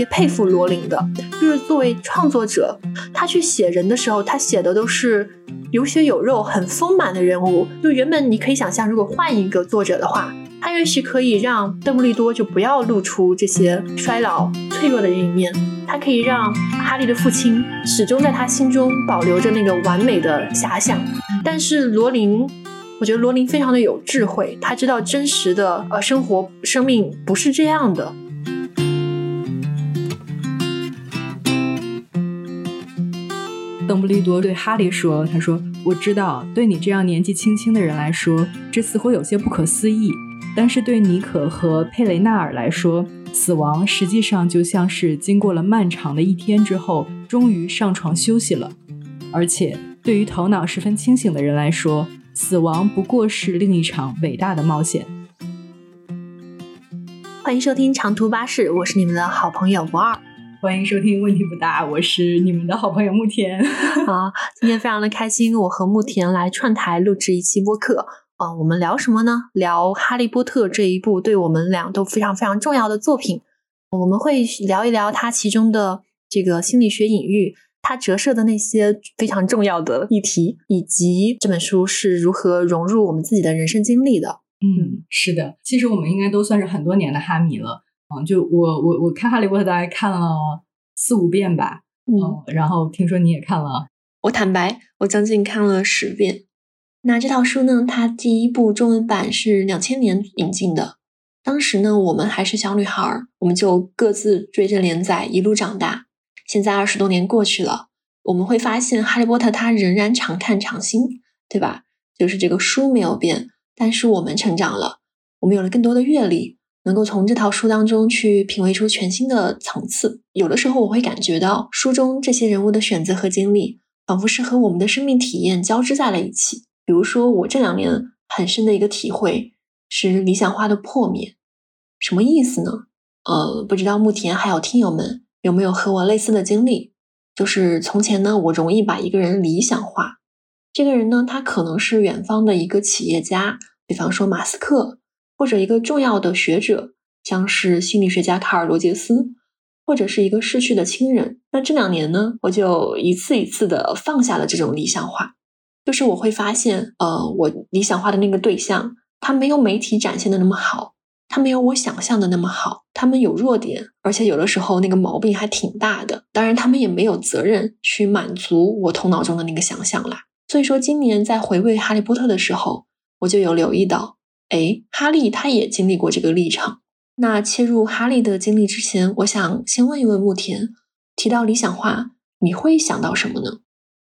别佩服罗琳的，就是作为创作者，他去写人的时候，他写的都是有血有肉、很丰满的人物。就原本你可以想象，如果换一个作者的话，他也许可以让邓布利多就不要露出这些衰老、脆弱的一面，他可以让哈利的父亲始终在他心中保留着那个完美的遐想。但是罗琳。我觉得罗琳非常的有智慧，他知道真实的呃生活生命不是这样的。邓布利多对哈利说：“他说，我知道，对你这样年纪轻轻的人来说，这似乎有些不可思议。但是对尼可和佩雷纳尔来说，死亡实际上就像是经过了漫长的一天之后，终于上床休息了。而且对于头脑十分清醒的人来说。”死亡不过是另一场伟大的冒险。欢迎收听长途巴士，我是你们的好朋友不二。欢迎收听问题不大，我是你们的好朋友慕田。啊，今天非常的开心，我和慕田来串台录制一期播客。啊，我们聊什么呢？聊《哈利波特》这一部对我们俩都非常非常重要的作品。我们会聊一聊它其中的这个心理学隐喻。它折射的那些非常重要的议题，以及这本书是如何融入我们自己的人生经历的。嗯，是的，其实我们应该都算是很多年的哈迷了。嗯，就我我我看《哈利波特》大概看了四五遍吧。嗯，然后听说你也看了。我坦白，我将近看了十遍。那这套书呢？它第一部中文版是两千年引进的，当时呢我们还是小女孩，我们就各自追着连载一路长大。现在二十多年过去了，我们会发现《哈利波特》它仍然常看常新，对吧？就是这个书没有变，但是我们成长了，我们有了更多的阅历，能够从这套书当中去品味出全新的层次。有的时候我会感觉到书中这些人物的选择和经历，仿佛是和我们的生命体验交织在了一起。比如说，我这两年很深的一个体会是理想化的破灭，什么意思呢？呃，不知道目前还有听友们。有没有和我类似的经历？就是从前呢，我容易把一个人理想化。这个人呢，他可能是远方的一个企业家，比方说马斯克，或者一个重要的学者，像是心理学家卡尔罗杰斯，或者是一个逝去的亲人。那这两年呢，我就一次一次的放下了这种理想化，就是我会发现，呃，我理想化的那个对象，他没有媒体展现的那么好。他没有我想象的那么好，他们有弱点，而且有的时候那个毛病还挺大的。当然，他们也没有责任去满足我头脑中的那个想象啦。所以说，今年在回味《哈利波特》的时候，我就有留意到，哎，哈利他也经历过这个历程。那切入哈利的经历之前，我想先问一问慕田，提到理想化，你会想到什么呢？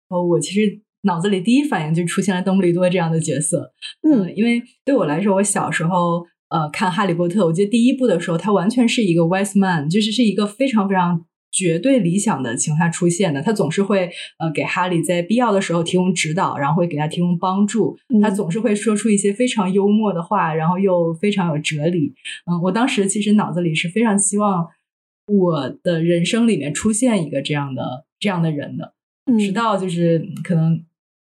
哦，我其实脑子里第一反应就出现了邓布利多这样的角色。嗯，因为对我来说，我小时候。呃，看《哈利波特》，我记得第一部的时候，他完全是一个 wise man，就是是一个非常非常绝对理想的情况下出现的。他总是会呃给哈利在必要的时候提供指导，然后会给他提供帮助。他总是会说出一些非常幽默的话，然后又非常有哲理。嗯，我当时其实脑子里是非常希望我的人生里面出现一个这样的这样的人的，直到就是可能。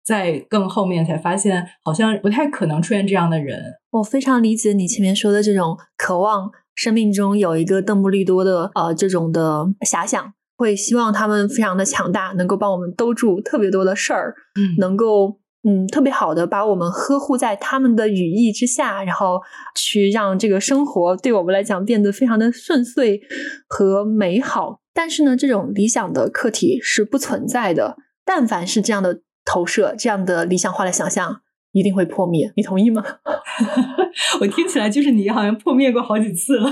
在更后面才发现，好像不太可能出现这样的人。我非常理解你前面说的这种渴望，生命中有一个邓布利多的呃这种的遐想，会希望他们非常的强大，能够帮我们兜住特别多的事儿，嗯，能够嗯特别好的把我们呵护在他们的羽翼之下，然后去让这个生活对我们来讲变得非常的顺遂和美好。但是呢，这种理想的客体是不存在的。但凡是这样的。投射这样的理想化的想象一定会破灭，你同意吗？我听起来就是你好像破灭过好几次了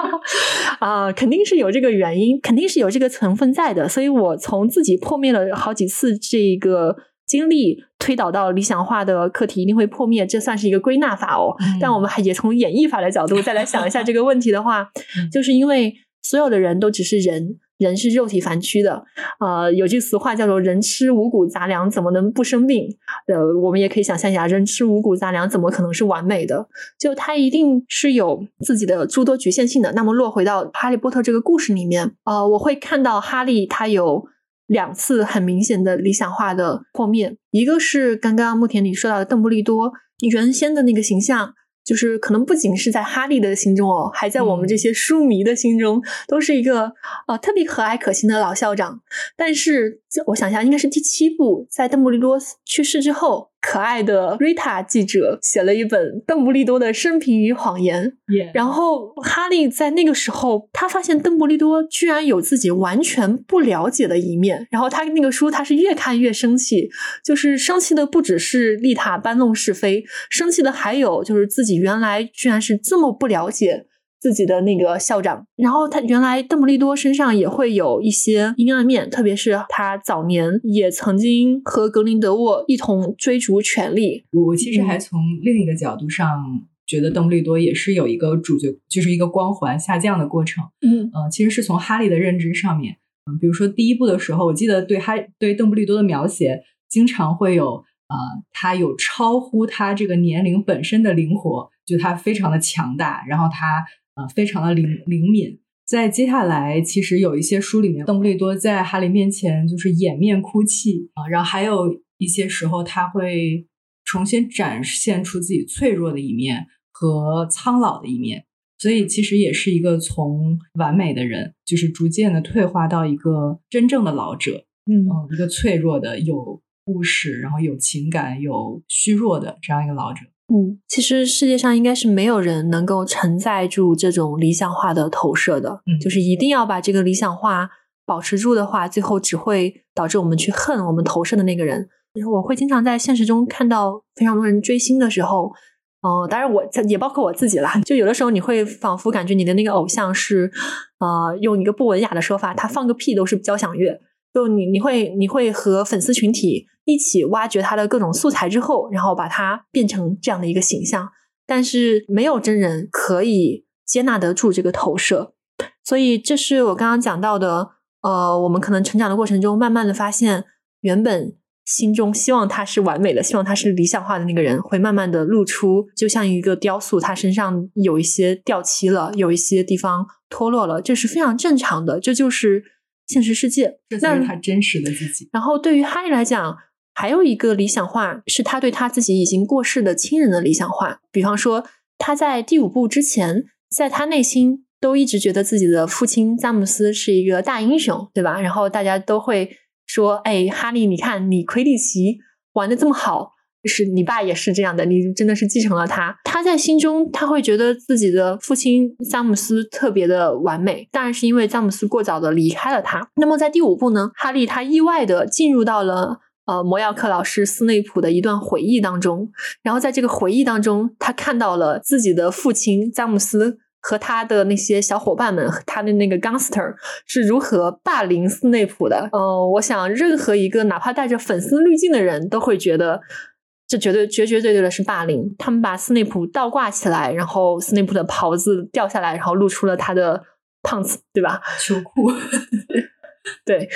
啊，肯定是有这个原因，肯定是有这个成分在的。所以我从自己破灭了好几次这个经历推导到理想化的课题一定会破灭，这算是一个归纳法哦。但我们还也从演绎法的角度再来想一下这个问题的话，就是因为所有的人都只是人。人是肉体凡躯的，呃，有句俗话叫做“人吃五谷杂粮，怎么能不生病？”呃，我们也可以想象一下，人吃五谷杂粮，怎么可能是完美的？就他一定是有自己的诸多局限性的。那么落回到《哈利波特》这个故事里面，呃，我会看到哈利他有两次很明显的理想化的破灭，一个是刚刚慕田里说到的邓布利多原先的那个形象。就是可能不仅是在哈利的心中哦，还在我们这些书迷的心中，都是一个呃特别和蔼可亲的老校长。但是，我想一下，应该是第七部，在邓布利多去世之后。可爱的瑞塔记者写了一本《邓布利多的生平与谎言》，然后哈利在那个时候，他发现邓布利多居然有自己完全不了解的一面，然后他那个书他是越看越生气，就是生气的不只是丽塔搬弄是非，生气的还有就是自己原来居然是这么不了解。自己的那个校长，然后他原来邓布利多身上也会有一些阴暗面，特别是他早年也曾经和格林德沃一同追逐权力。我其实还从另一个角度上觉得邓布利多也是有一个主角，就是一个光环下降的过程。嗯，呃，其实是从哈利的认知上面，嗯，比如说第一部的时候，我记得对哈对邓布利多的描写，经常会有啊，他有超乎他这个年龄本身的灵活，就他非常的强大，然后他。啊，非常的灵灵敏。在接下来，其实有一些书里面，邓布利多在哈利面前就是掩面哭泣啊，然后还有一些时候他会重新展现出自己脆弱的一面和苍老的一面。所以，其实也是一个从完美的人，就是逐渐的退化到一个真正的老者。嗯，一个脆弱的、有故事，然后有情感、有虚弱的这样一个老者。嗯，其实世界上应该是没有人能够承载住这种理想化的投射的，嗯，就是一定要把这个理想化保持住的话，最后只会导致我们去恨我们投射的那个人。我会经常在现实中看到非常多人追星的时候，呃，当然我也包括我自己啦，就有的时候你会仿佛感觉你的那个偶像是，呃，用一个不文雅的说法，他放个屁都是交响乐。就你你会你会和粉丝群体一起挖掘他的各种素材之后，然后把它变成这样的一个形象，但是没有真人可以接纳得住这个投射，所以这是我刚刚讲到的，呃，我们可能成长的过程中，慢慢的发现，原本心中希望他是完美的，希望他是理想化的那个人，会慢慢的露出，就像一个雕塑，他身上有一些掉漆了，有一些地方脱落了，这是非常正常的，这就是。现实世界，这才是他真实的自己。然后，对于哈利来讲，还有一个理想化是他对他自己已经过世的亲人的理想化。比方说，他在第五部之前，在他内心都一直觉得自己的父亲詹姆斯是一个大英雄，对吧？然后大家都会说：“哎，哈利，你看你魁地奇玩的这么好。”是你爸也是这样的，你真的是继承了他。在心中，他会觉得自己的父亲詹姆斯特别的完美，当然是因为詹姆斯过早的离开了他。那么在第五部呢，哈利他意外的进入到了呃摩 ял 克老师斯内普的一段回忆当中，然后在这个回忆当中，他看到了自己的父亲詹姆斯和他的那些小伙伴们，他的那个 gangster 是如何霸凌斯内普的。嗯，我想任何一个哪怕带着粉丝滤镜的人都会觉得。这绝对绝绝对对的是霸凌！他们把斯内普倒挂起来，然后斯内普的袍子掉下来，然后露出了他的胖子，对吧？秋裤。对，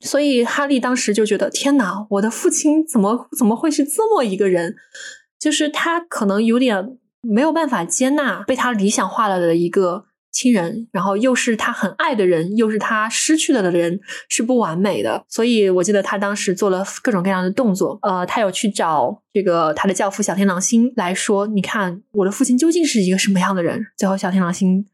所以哈利当时就觉得：天哪，我的父亲怎么怎么会是这么一个人？就是他可能有点没有办法接纳被他理想化了的一个。亲人，然后又是他很爱的人，又是他失去了的人，是不完美的。所以我记得他当时做了各种各样的动作。呃，他有去找这个他的教父小天狼星来说：“你看，我的父亲究竟是一个什么样的人？”最后，小天狼星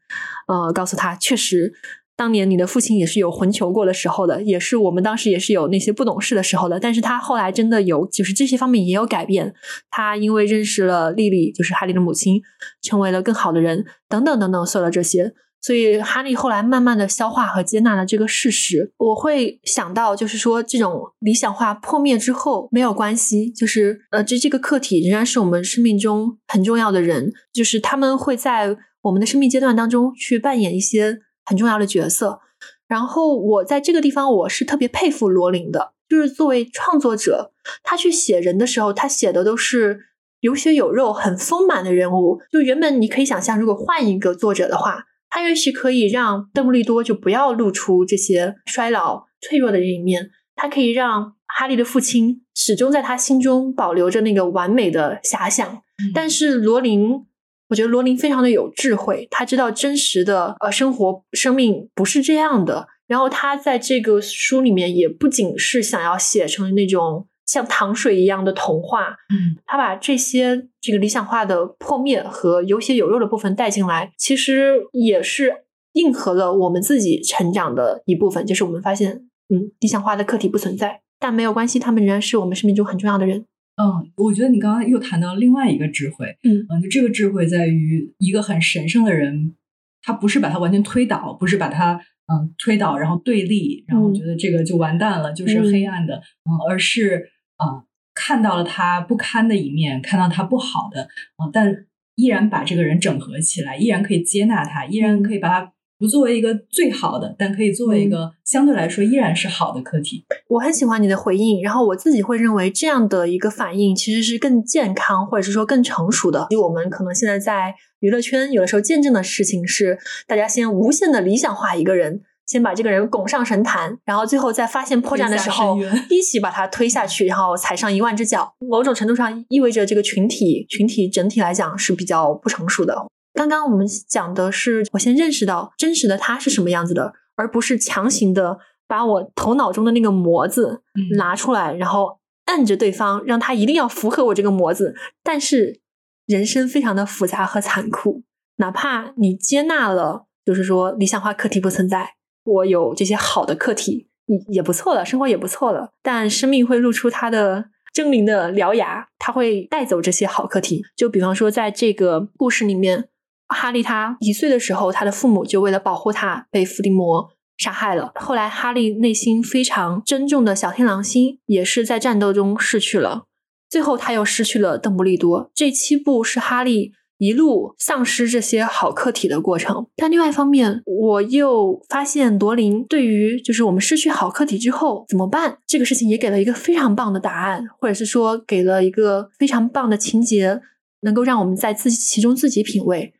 呃告诉他：“确实。”当年你的父亲也是有混球过的时候的，也是我们当时也是有那些不懂事的时候的。但是他后来真的有，就是这些方面也有改变。他因为认识了莉莉，就是哈利的母亲，成为了更好的人，等等等等，所有的这些。所以哈利后来慢慢的消化和接纳了这个事实。我会想到，就是说这种理想化破灭之后没有关系，就是呃，这这个客体仍然是我们生命中很重要的人，就是他们会在我们的生命阶段当中去扮演一些。很重要的角色，然后我在这个地方我是特别佩服罗琳的，就是作为创作者，他去写人的时候，他写的都是有血有肉、很丰满的人物。就原本你可以想象，如果换一个作者的话，他也许可以让邓布利多就不要露出这些衰老、脆弱的一面，他可以让哈利的父亲始终在他心中保留着那个完美的遐想，但是罗琳。我觉得罗琳非常的有智慧，他知道真实的呃生活生命不是这样的。然后他在这个书里面也不仅是想要写成那种像糖水一样的童话，嗯，他把这些这个理想化的破灭和有血有肉的部分带进来，其实也是应和了我们自己成长的一部分，就是我们发现，嗯，理想化的客体不存在，但没有关系，他们仍然是我们生命中很重要的人。嗯，我觉得你刚刚又谈到另外一个智慧，嗯嗯，就这个智慧在于一个很神圣的人，他不是把他完全推倒，不是把他嗯推倒，然后对立，然后觉得这个就完蛋了，就是嗯。黑暗的，嗯，而是啊、看到了他不堪的一面，看到他不好的，啊、但依然把这个人整合起来，依然可以接纳他，依然可以把他不作为一个最好的，但可以作为一个相对来说依然是好的课题。我很喜欢你的回应，然后我自己会认为这样的一个反应其实是更健康，或者是说更成熟的。因为我们可能现在在娱乐圈有的时候见证的事情是，大家先无限的理想化一个人，先把这个人拱上神坛，然后最后在发现破绽的时候一起把他推下去，然后踩上一万只脚。某种程度上意味着这个群体群体整体来讲是比较不成熟的。刚刚我们讲的是，我先认识到真实的他是什么样子的，而不是强行的把我头脑中的那个模子嗯拿出来，然后按着对方，让他一定要符合我这个模子。但是人生非常的复杂和残酷，哪怕你接纳了，就是说理想化课题不存在，我有这些好的课题也也不错了，生活也不错了，但生命会露出它的。狰狞的獠牙，它会带走这些好课题。就比方说，在这个故事里面，哈利他一岁的时候，他的父母就为了保护他被伏地魔杀害了。后来，哈利内心非常珍重的小天狼星也是在战斗中逝去了。最后，他又失去了邓布利多。这七部是哈利一路丧失这些好客体的过程。但另外一方面，我又发现罗琳对于就是我们失去好客体之后怎么办这个事情，也给了一个非常棒的答案，或者是说给了一个非常棒的情节，能够让我们在自己其中自己品味。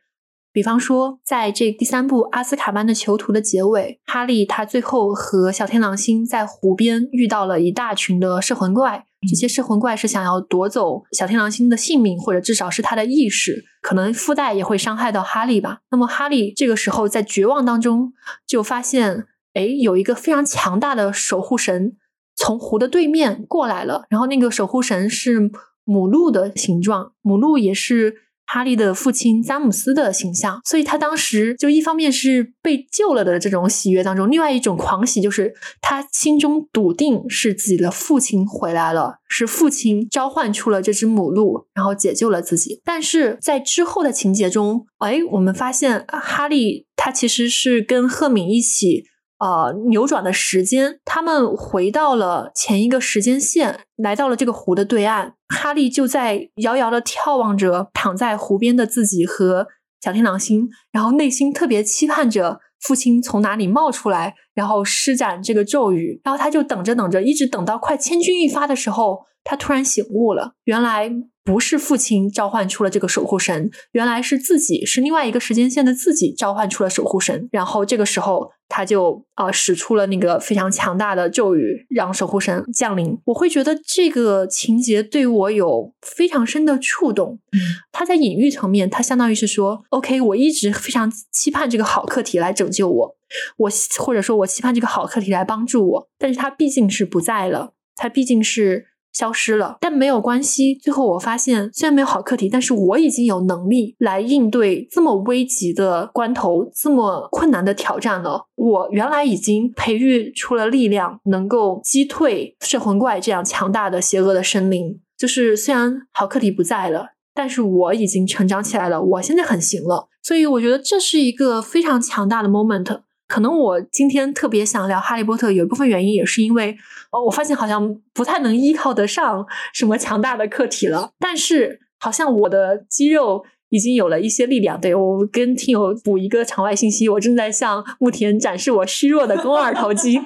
比方说，在这第三部《阿斯卡班的囚徒》的结尾，哈利他最后和小天狼星在湖边遇到了一大群的摄魂怪，这些摄魂怪是想要夺走小天狼星的性命，或者至少是他的意识，可能附带也会伤害到哈利吧。那么哈利这个时候在绝望当中，就发现，哎，有一个非常强大的守护神从湖的对面过来了，然后那个守护神是母鹿的形状，母鹿也是。哈利的父亲詹姆斯的形象，所以他当时就一方面是被救了的这种喜悦当中，另外一种狂喜就是他心中笃定是自己的父亲回来了，是父亲召唤出了这只母鹿，然后解救了自己。但是在之后的情节中，哎，我们发现哈利他其实是跟赫敏一起。呃，扭转的时间，他们回到了前一个时间线，来到了这个湖的对岸。哈利就在遥遥的眺望着躺在湖边的自己和小天狼星，然后内心特别期盼着父亲从哪里冒出来，然后施展这个咒语。然后他就等着等着，一直等到快千钧一发的时候，他突然醒悟了，原来不是父亲召唤出了这个守护神，原来是自己，是另外一个时间线的自己召唤出了守护神。然后这个时候。他就啊、呃、使出了那个非常强大的咒语，让守护神降临。我会觉得这个情节对我有非常深的触动。嗯，他在隐喻层面，他相当于是说，OK，我一直非常期盼这个好课题来拯救我，我或者说我期盼这个好课题来帮助我，但是他毕竟是不在了，他毕竟是。消失了，但没有关系。最后我发现，虽然没有好课题，但是我已经有能力来应对这么危急的关头，这么困难的挑战了。我原来已经培育出了力量，能够击退摄魂怪这样强大的邪恶的生灵。就是虽然好课题不在了，但是我已经成长起来了，我现在很行了。所以我觉得这是一个非常强大的 moment。可能我今天特别想聊《哈利波特》，有一部分原因也是因为，哦，我发现好像不太能依靠得上什么强大的课题了。但是好像我的肌肉已经有了一些力量。对我跟听友补一个场外信息，我正在向牧田展示我虚弱的肱二头肌。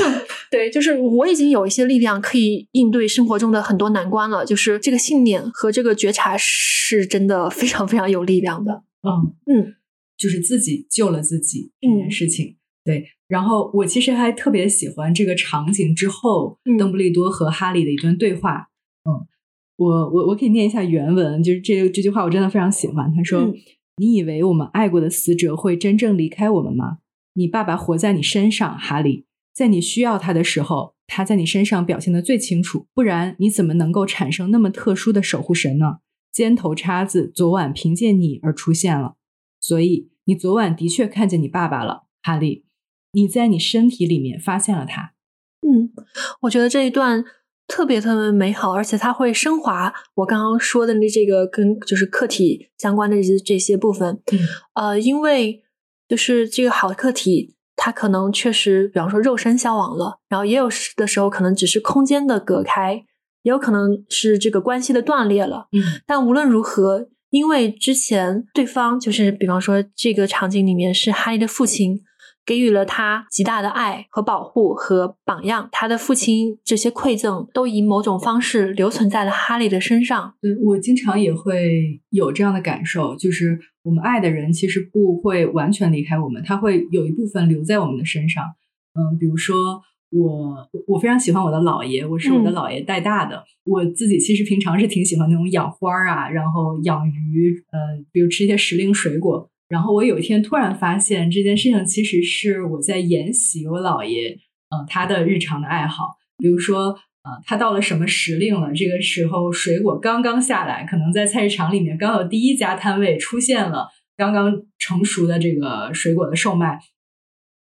对，就是我已经有一些力量可以应对生活中的很多难关了。就是这个信念和这个觉察是真的非常非常有力量的。嗯嗯。就是自己救了自己这件事情，嗯、对。然后我其实还特别喜欢这个场景之后，嗯、邓布利多和哈利的一段对话。嗯，我我我可以念一下原文，就是这这句话我真的非常喜欢。他说：“嗯、你以为我们爱过的死者会真正离开我们吗？你爸爸活在你身上，哈利。在你需要他的时候，他在你身上表现的最清楚，不然你怎么能够产生那么特殊的守护神呢？尖头叉子昨晚凭借你而出现了，所以你昨晚的确看见你爸爸了，哈利。你在你身体里面发现了他。嗯，我觉得这一段特别特别美好，而且它会升华我刚刚说的那这个跟就是客体相关的这些这些部分。嗯，呃，因为就是这个好客体。它可能确实，比方说肉身消亡了，然后也有的时候可能只是空间的隔开，也有可能是这个关系的断裂了。嗯，但无论如何，因为之前对方就是比方说这个场景里面是哈利的父亲。给予了他极大的爱和保护和榜样，他的父亲这些馈赠都以某种方式留存在了哈利的身上。对我经常也会有这样的感受，就是我们爱的人其实不会完全离开我们，他会有一部分留在我们的身上。嗯，比如说我，我非常喜欢我的姥爷，我是我的姥爷带大的。我自己其实平常是挺喜欢那种养花啊，然后养鱼，呃，比如吃一些时令水果。然后我有一天突然发现这件事情其实是我在沿袭我姥爷，呃，他的日常的爱好。比如说，呃，他到了什么时令了，这个时候水果刚刚下来，可能在菜市场里面刚有第一家摊位出现了刚刚成熟的这个水果的售卖，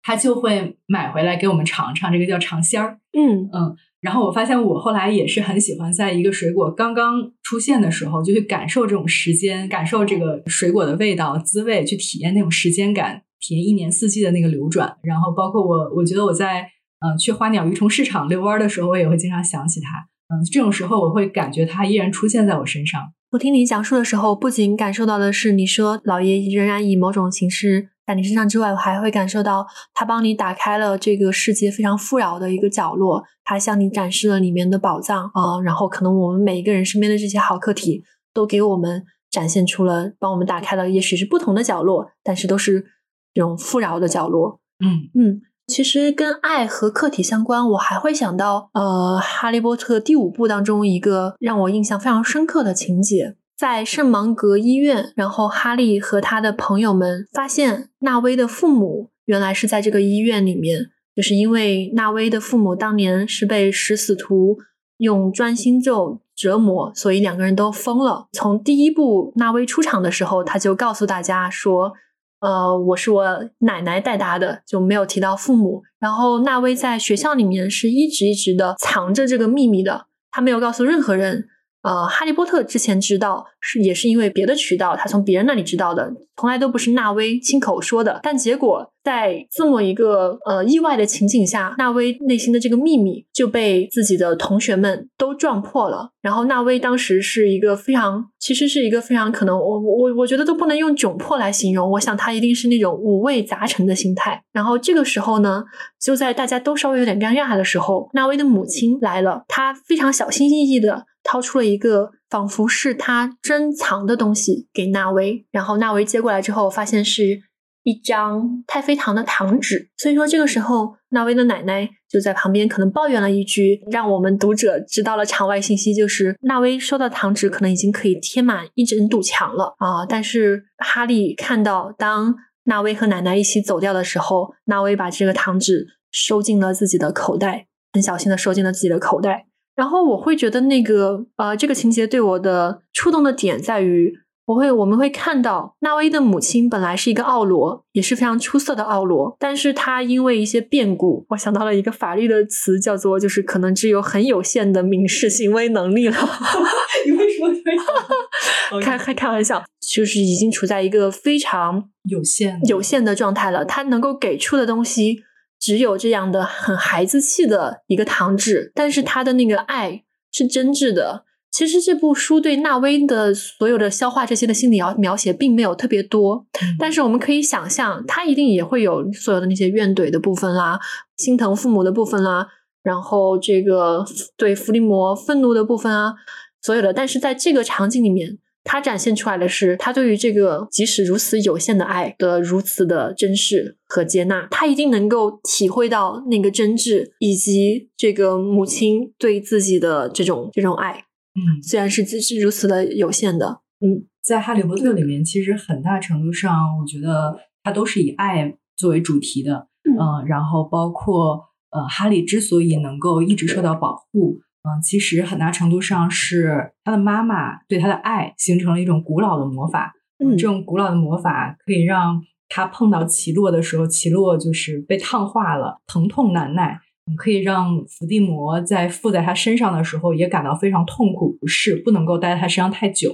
他就会买回来给我们尝尝，这个叫尝鲜儿。嗯嗯。然后我发现，我后来也是很喜欢，在一个水果刚刚出现的时候，就去感受这种时间，感受这个水果的味道、滋味，去体验那种时间感，体验一年四季的那个流转。然后，包括我，我觉得我在呃去花鸟鱼虫市场遛弯的时候，我也会经常想起它。嗯，这种时候我会感觉它依然出现在我身上。我听你讲述的时候，不仅感受到的是你说老爷仍然以某种形式。在你身上之外，我还会感受到他帮你打开了这个世界非常富饶的一个角落，他向你展示了里面的宝藏啊。然后，可能我们每一个人身边的这些好客体，都给我们展现出了，帮我们打开了，也许是不同的角落，但是都是这种富饶的角落。嗯嗯，其实跟爱和客体相关，我还会想到，呃，《哈利波特》第五部当中一个让我印象非常深刻的情节。在圣芒格医院，然后哈利和他的朋友们发现纳威的父母原来是在这个医院里面，就是因为纳威的父母当年是被食死徒用专心咒折磨，所以两个人都疯了。从第一部纳威出场的时候，他就告诉大家说：“呃，我是我奶奶带大的，就没有提到父母。”然后纳威在学校里面是一直一直的藏着这个秘密的，他没有告诉任何人。呃，哈利波特之前知道是也是因为别的渠道，他从别人那里知道的，从来都不是纳威亲口说的。但结果在这么一个呃意外的情景下，纳威内心的这个秘密就被自己的同学们都撞破了。然后纳威当时是一个非常，其实是一个非常可能，我我我觉得都不能用窘迫来形容。我想他一定是那种五味杂陈的心态。然后这个时候呢，就在大家都稍微有点尴尬的时候，纳威的母亲来了，她非常小心翼翼的。掏出了一个仿佛是他珍藏的东西给纳威，然后纳威接过来之后，发现是一张太妃糖的糖纸。所以说，这个时候纳威的奶奶就在旁边可能抱怨了一句，让我们读者知道了场外信息，就是纳威收到糖纸可能已经可以贴满一整堵墙了啊！但是哈利看到，当纳威和奶奶一起走掉的时候，纳威把这个糖纸收进了自己的口袋，很小心的收进了自己的口袋。然后我会觉得那个呃，这个情节对我的触动的点在于，我会我们会看到纳威的母亲本来是一个奥罗，也是非常出色的奥罗，但是她因为一些变故，我想到了一个法律的词，叫做就是可能只有很有限的民事行为能力了。你为什么开开开玩笑，就是已经处在一个非常有限有限的状态了，他能够给出的东西。只有这样的很孩子气的一个糖纸，但是他的那个爱是真挚的。其实这部书对纳威的所有的消化这些的心理描描写并没有特别多，但是我们可以想象，他一定也会有所有的那些怨怼的部分啦，心疼父母的部分啦，然后这个对伏地魔愤怒的部分啊，所有的。但是在这个场景里面。他展现出来的是，他对于这个即使如此有限的爱的如此的珍视和接纳，他一定能够体会到那个真挚，以及这个母亲对自己的这种这种爱。嗯，虽然是是如此的有限的。嗯，在《哈利波特》里面，其实很大程度上，我觉得它都是以爱作为主题的。嗯，然后包括呃，哈利之所以能够一直受到保护，嗯，其实很大程度上是他的妈妈对他的爱形成了一种古老的魔法。嗯，这种古老的魔法可以让他碰到奇洛的时候，奇洛就是被烫化了，疼痛难耐。可以让伏地魔在附在他身上的时候也感到非常痛苦不适，不能够待在他身上太久。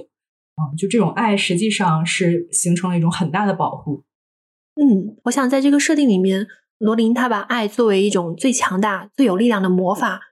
嗯，就这种爱实际上是形成了一种很大的保护。嗯，我想在这个设定里面，罗琳他把爱作为一种最强大、最有力量的魔法，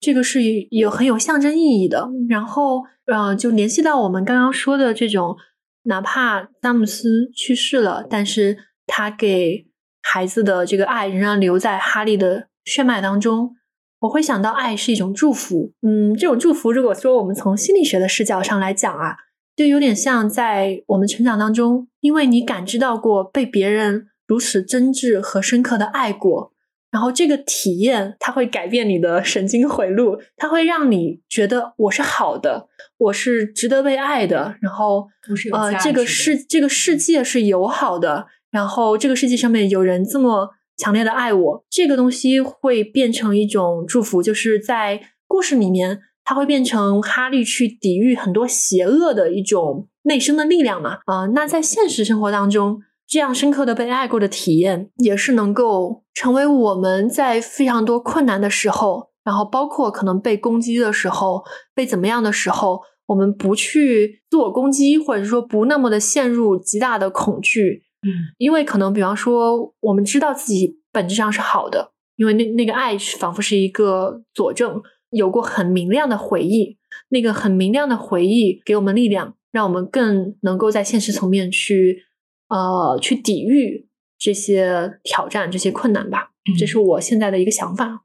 这个是有很有象征意义的。然后，呃，就联系到我们刚刚说的这种，哪怕詹姆斯去世了，但是他给孩子的这个爱仍然留在哈利的血脉当中。我会想到，爱是一种祝福。嗯，这种祝福，如果说我们从心理学的视角上来讲啊。就有点像在我们成长当中，因为你感知到过被别人如此真挚和深刻的爱过，然后这个体验它会改变你的神经回路，它会让你觉得我是好的，我是值得被爱的，然后呃，这个世这个世界是友好的，然后这个世界上面有人这么强烈的爱我，这个东西会变成一种祝福，就是在故事里面。它会变成哈利去抵御很多邪恶的一种内生的力量嘛？啊，那在现实生活当中，这样深刻的被爱过的体验，也是能够成为我们在非常多困难的时候，然后包括可能被攻击的时候，被怎么样的时候，我们不去自我攻击，或者说不那么的陷入极大的恐惧。嗯，因为可能比方说，我们知道自己本质上是好的，因为那那个爱仿佛是一个佐证。有过很明亮的回忆，那个很明亮的回忆给我们力量，让我们更能够在现实层面去呃去抵御这些挑战、这些困难吧。这是我现在的一个想法。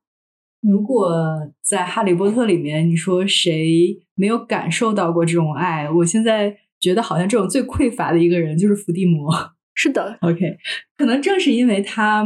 如果在《哈利波特》里面，你说谁没有感受到过这种爱？我现在觉得好像这种最匮乏的一个人就是伏地魔。是的，OK，可能正是因为他。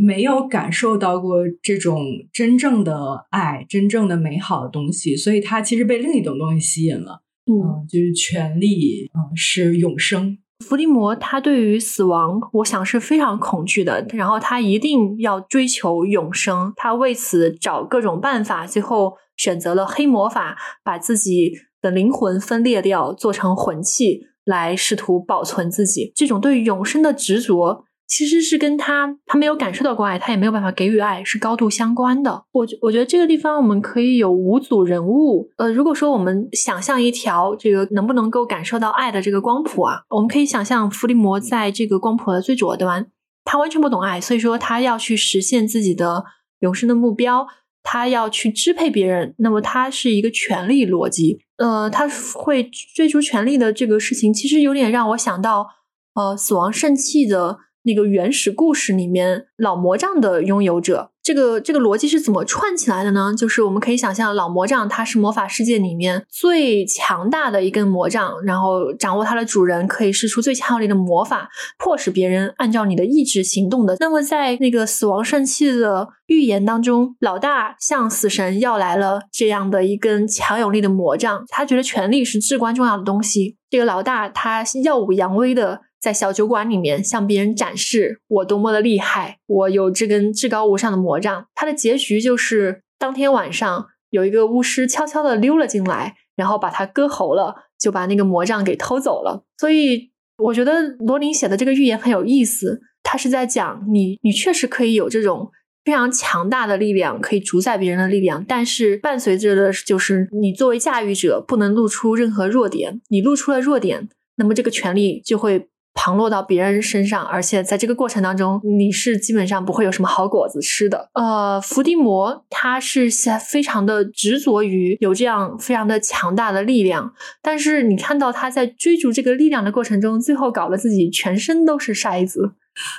没有感受到过这种真正的爱，真正的美好的东西，所以他其实被另一种东西吸引了。嗯，就是权力，嗯，是永生。伏地魔他对于死亡，我想是非常恐惧的，然后他一定要追求永生，他为此找各种办法，最后选择了黑魔法，把自己的灵魂分裂掉，做成魂器，来试图保存自己。这种对永生的执着。其实是跟他他没有感受到过爱，他也没有办法给予爱，是高度相关的。我觉我觉得这个地方我们可以有五组人物。呃，如果说我们想象一条这个能不能够感受到爱的这个光谱啊，我们可以想象伏地魔在这个光谱的最左端，他完全不懂爱，所以说他要去实现自己的永生的目标，他要去支配别人，那么他是一个权力逻辑。呃，他会追逐权力的这个事情，其实有点让我想到呃死亡圣器的。那个原始故事里面，老魔杖的拥有者，这个这个逻辑是怎么串起来的呢？就是我们可以想象，老魔杖它是魔法世界里面最强大的一根魔杖，然后掌握它的主人可以施出最强有力的魔法，迫使别人按照你的意志行动的。那么在那个死亡圣器的预言当中，老大向死神要来了这样的一根强有力的魔杖，他觉得权力是至关重要的东西。这个老大他耀武扬威的。在小酒馆里面向别人展示我多么的厉害，我有这根至高无上的魔杖。它的结局就是当天晚上有一个巫师悄悄的溜了进来，然后把他割喉了，就把那个魔杖给偷走了。所以我觉得罗琳写的这个寓言很有意思，他是在讲你，你确实可以有这种非常强大的力量，可以主宰别人的力量，但是伴随着的就是你作为驾驭者不能露出任何弱点，你露出了弱点，那么这个权力就会。旁落到别人身上，而且在这个过程当中，你是基本上不会有什么好果子吃的。呃，伏地魔他是非常的执着于有这样非常的强大的力量，但是你看到他在追逐这个力量的过程中，最后搞得自己全身都是筛子。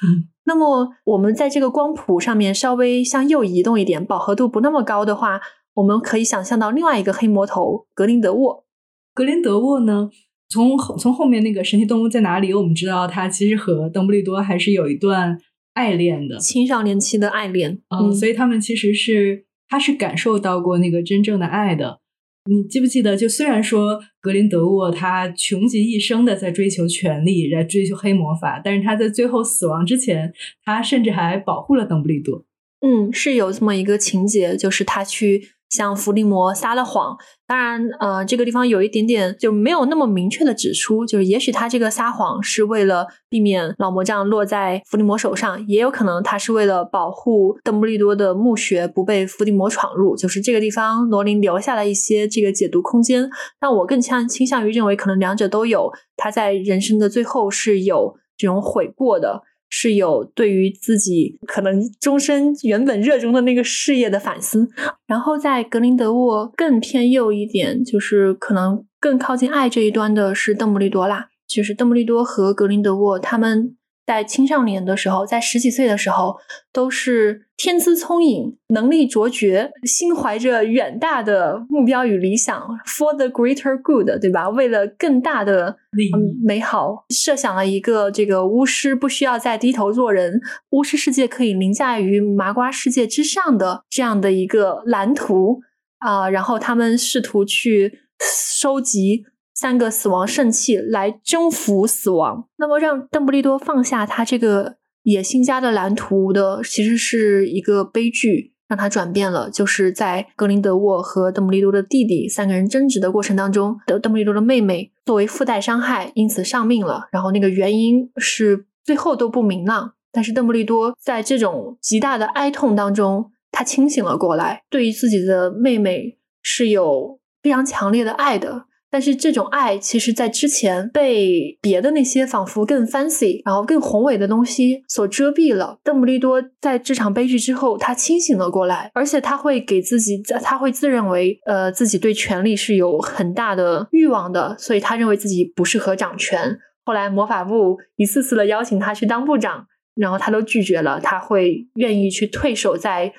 那么我们在这个光谱上面稍微向右移动一点，饱和度不那么高的话，我们可以想象到另外一个黑魔头格林德沃。格林德沃呢？从后从后面那个神奇动物在哪里，我们知道他其实和邓布利多还是有一段爱恋的，青少年期的爱恋。嗯，所以他们其实是他是感受到过那个真正的爱的。你记不记得？就虽然说格林德沃他穷极一生的在追求权力，在追求黑魔法，但是他在最后死亡之前，他甚至还保护了邓布利多。嗯，是有这么一个情节，就是他去。向伏地魔撒了谎，当然，呃，这个地方有一点点就没有那么明确的指出，就是也许他这个撒谎是为了避免老魔杖落在伏地魔手上，也有可能他是为了保护邓布利多的墓穴不被伏地魔闯入。就是这个地方，罗琳留下了一些这个解读空间，但我更倾倾向于认为，可能两者都有。他在人生的最后是有这种悔过的。是有对于自己可能终身原本热衷的那个事业的反思，然后在格林德沃更偏右一点，就是可能更靠近爱这一端的是邓布利多啦，就是邓布利多和格林德沃他们。在青少年的时候，在十几岁的时候，都是天资聪颖、能力卓绝、心怀着远大的目标与理想，for the greater good，对吧？为了更大的美好，设想了一个这个巫师不需要再低头做人，巫师世界可以凌驾于麻瓜世界之上的这样的一个蓝图啊。然后他们试图去收集。三个死亡圣器来征服死亡，那么让邓布利多放下他这个野心家的蓝图的，其实是一个悲剧，让他转变了。就是在格林德沃和邓布利多的弟弟三个人争执的过程当中，的邓布利多的妹妹作为附带伤害，因此丧命了。然后那个原因是最后都不明朗，但是邓布利多在这种极大的哀痛当中，他清醒了过来，对于自己的妹妹是有非常强烈的爱的。但是这种爱，其实，在之前被别的那些仿佛更 fancy，然后更宏伟的东西所遮蔽了。邓布利多在这场悲剧之后，他清醒了过来，而且他会给自己，他会自认为，呃，自己对权力是有很大的欲望的，所以他认为自己不适合掌权。后来魔法部一次次的邀请他去当部长，然后他都拒绝了，他会愿意去退守在。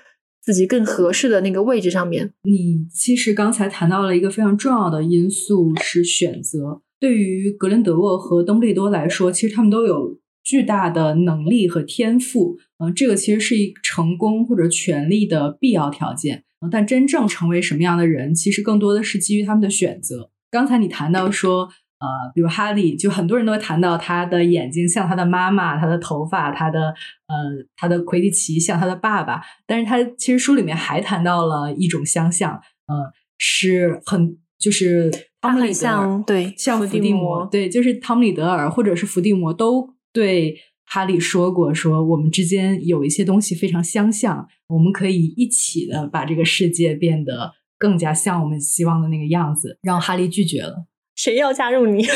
自己更合适的那个位置上面。你其实刚才谈到了一个非常重要的因素是选择。对于格林德沃和邓布利多来说，其实他们都有巨大的能力和天赋。嗯，这个其实是一成功或者权力的必要条件。但真正成为什么样的人，其实更多的是基于他们的选择。刚才你谈到说。呃，比如哈利，就很多人都会谈到他的眼睛像他的妈妈，他的头发，他的呃，他的魁地奇像他的爸爸。但是他其实书里面还谈到了一种相像，呃，是很就是汤姆里德尔，对，像伏地魔，对，就是汤姆里德尔或者是伏地魔都对哈利说过，说我们之间有一些东西非常相像，我们可以一起的把这个世界变得更加像我们希望的那个样子。让哈利拒绝了。谁要加入你？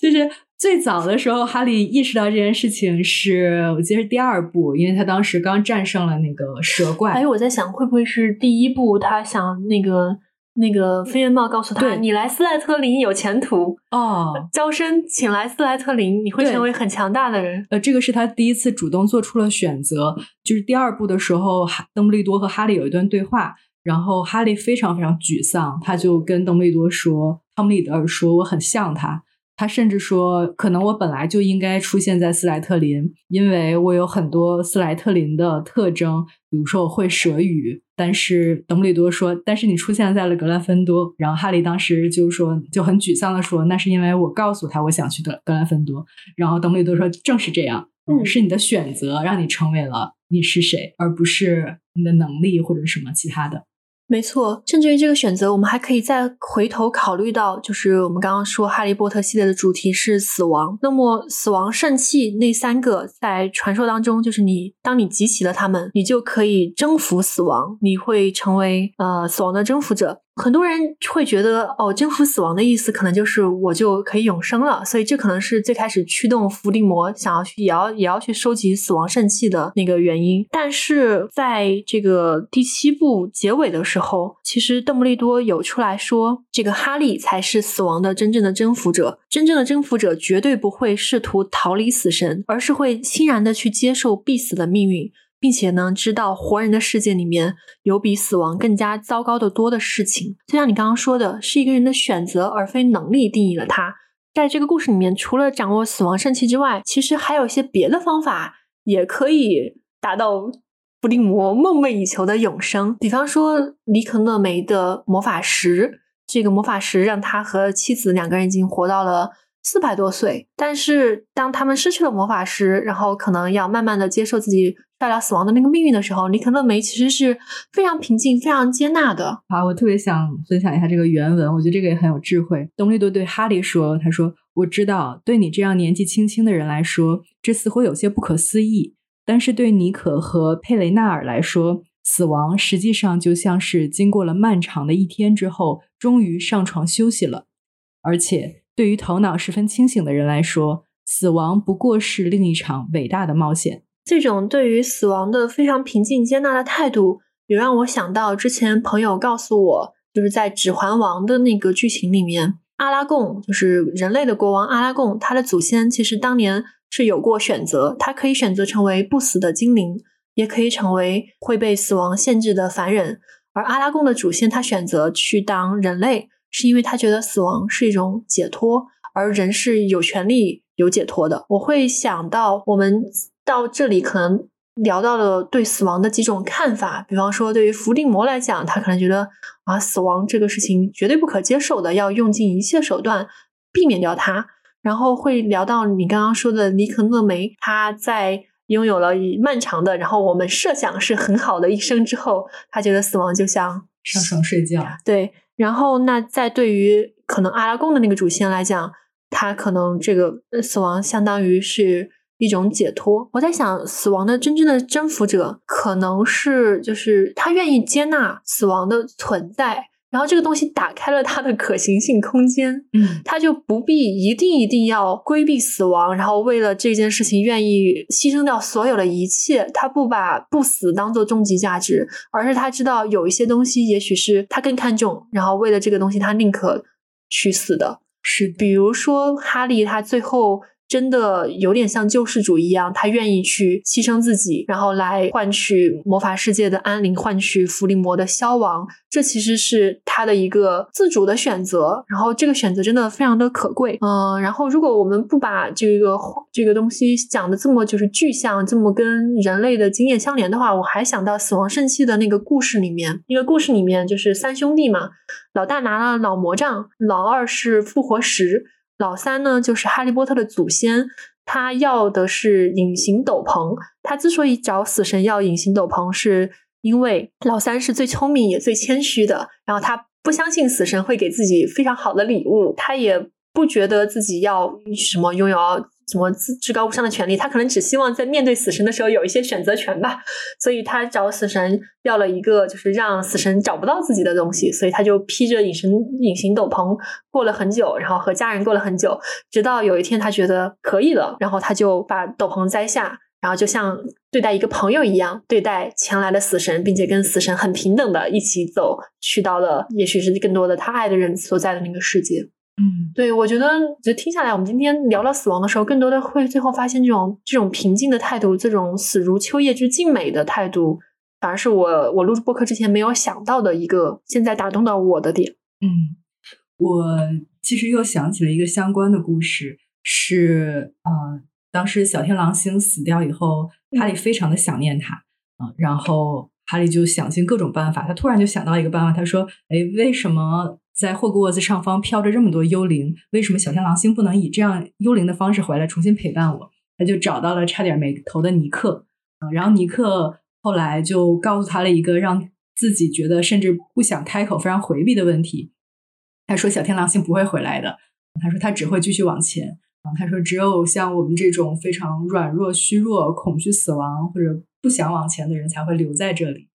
就是最早的时候，哈利意识到这件事情是我记得是第二部，因为他当时刚战胜了那个蛇怪。哎，我在想会不会是第一部，他想那个那个飞燕帽告诉他，你来斯莱特林有前途哦，招生请来斯莱特林，你会成为很强大的人。呃，这个是他第一次主动做出了选择。就是第二部的时候，哈邓布利多和哈利有一段对话。然后哈利非常非常沮丧，他就跟邓布利多说：“汤姆里德尔说我很像他，他甚至说可能我本来就应该出现在斯莱特林，因为我有很多斯莱特林的特征，比如说我会蛇语。但是邓布利多说，但是你出现在了格兰芬多。然后哈利当时就说就很沮丧的说，那是因为我告诉他我想去的格兰芬多。然后邓布利多说，正是这样，嗯，是你的选择让你成为了你是谁，而不是你的能力或者什么其他的。”没错，甚至于这个选择，我们还可以再回头考虑到，就是我们刚刚说《哈利波特》系列的主题是死亡。那么，死亡圣器那三个在传说当中，就是你当你集齐了它们，你就可以征服死亡，你会成为呃死亡的征服者。很多人会觉得，哦，征服死亡的意思可能就是我就可以永生了，所以这可能是最开始驱动伏地魔想要去也要也要去收集死亡圣器的那个原因。但是在这个第七部结尾的时候，其实邓布利多有出来说，这个哈利才是死亡的真正的征服者，真正的征服者绝对不会试图逃离死神，而是会欣然的去接受必死的命运。并且呢，知道活人的世界里面有比死亡更加糟糕的多的事情。就像你刚刚说的，是一个人的选择，而非能力定义了他。在这个故事里面，除了掌握死亡圣器之外，其实还有一些别的方法，也可以达到伏地魔梦寐以求的永生。比方说，里克勒梅的魔法石，这个魔法石让他和妻子两个人已经活到了四百多岁，但是当他们失去了魔法师，然后可能要慢慢的接受自己快要死亡的那个命运的时候，尼可乐梅其实是非常平静、非常接纳的。好，我特别想分享一下这个原文，我觉得这个也很有智慧。东利多对哈利说：“他说，我知道，对你这样年纪轻轻的人来说，这似乎有些不可思议，但是对尼可和佩雷纳尔来说，死亡实际上就像是经过了漫长的一天之后，终于上床休息了，而且。”对于头脑十分清醒的人来说，死亡不过是另一场伟大的冒险。这种对于死亡的非常平静接纳的态度，也让我想到之前朋友告诉我，就是在《指环王》的那个剧情里面，阿拉贡就是人类的国王阿拉贡，他的祖先其实当年是有过选择，他可以选择成为不死的精灵，也可以成为会被死亡限制的凡人。而阿拉贡的祖先，他选择去当人类。是因为他觉得死亡是一种解脱，而人是有权利有解脱的。我会想到，我们到这里可能聊到了对死亡的几种看法。比方说，对于伏地魔来讲，他可能觉得啊，死亡这个事情绝对不可接受的，要用尽一切手段避免掉它。然后会聊到你刚刚说的尼可勒梅，他在拥有了漫长的，然后我们设想是很好的一生之后，他觉得死亡就像上床睡觉。对。然后，那在对于可能阿拉贡的那个主线来讲，他可能这个死亡相当于是一种解脱。我在想，死亡的真正的征服者，可能是就是他愿意接纳死亡的存在。然后这个东西打开了它的可行性空间，嗯，他就不必一定一定要规避死亡，然后为了这件事情愿意牺牲掉所有的一切。他不把不死当做终极价值，而是他知道有一些东西也许是他更看重，然后为了这个东西他宁可去死的。是，比如说哈利，他最后。真的有点像救世主一样，他愿意去牺牲自己，然后来换取魔法世界的安宁，换取伏地魔的消亡。这其实是他的一个自主的选择，然后这个选择真的非常的可贵。嗯，然后如果我们不把这个这个东西讲的这么就是具象，这么跟人类的经验相连的话，我还想到死亡圣器的那个故事里面，那个故事里面就是三兄弟嘛，老大拿了老魔杖，老二是复活石。老三呢，就是哈利波特的祖先，他要的是隐形斗篷。他之所以找死神要隐形斗篷，是因为老三是最聪明也最谦虚的，然后他不相信死神会给自己非常好的礼物，他也不觉得自己要什么拥有。什么至至高无上的权利？他可能只希望在面对死神的时候有一些选择权吧，所以他找死神要了一个就是让死神找不到自己的东西，所以他就披着隐身隐形斗篷过了很久，然后和家人过了很久，直到有一天他觉得可以了，然后他就把斗篷摘下，然后就像对待一个朋友一样对待前来的死神，并且跟死神很平等的一起走去到了也许是更多的他爱的人所在的那个世界。嗯，对，我觉得就听下来，我们今天聊到死亡的时候，更多的会最后发现这种这种平静的态度，这种死如秋叶之静美的态度，反而是我我录播客之前没有想到的一个现在打动到我的点。嗯，我其实又想起了一个相关的故事，是呃，当时小天狼星死掉以后，哈利非常的想念他呃，然后哈利就想尽各种办法，他突然就想到一个办法，他说：“哎，为什么？”在霍格沃兹上方飘着这么多幽灵，为什么小天狼星不能以这样幽灵的方式回来重新陪伴我？他就找到了差点没头的尼克，然后尼克后来就告诉他了一个让自己觉得甚至不想开口、非常回避的问题。他说：“小天狼星不会回来的。”他说：“他只会继续往前。”他说：“只有像我们这种非常软弱、虚弱、恐惧死亡或者不想往前的人才会留在这里。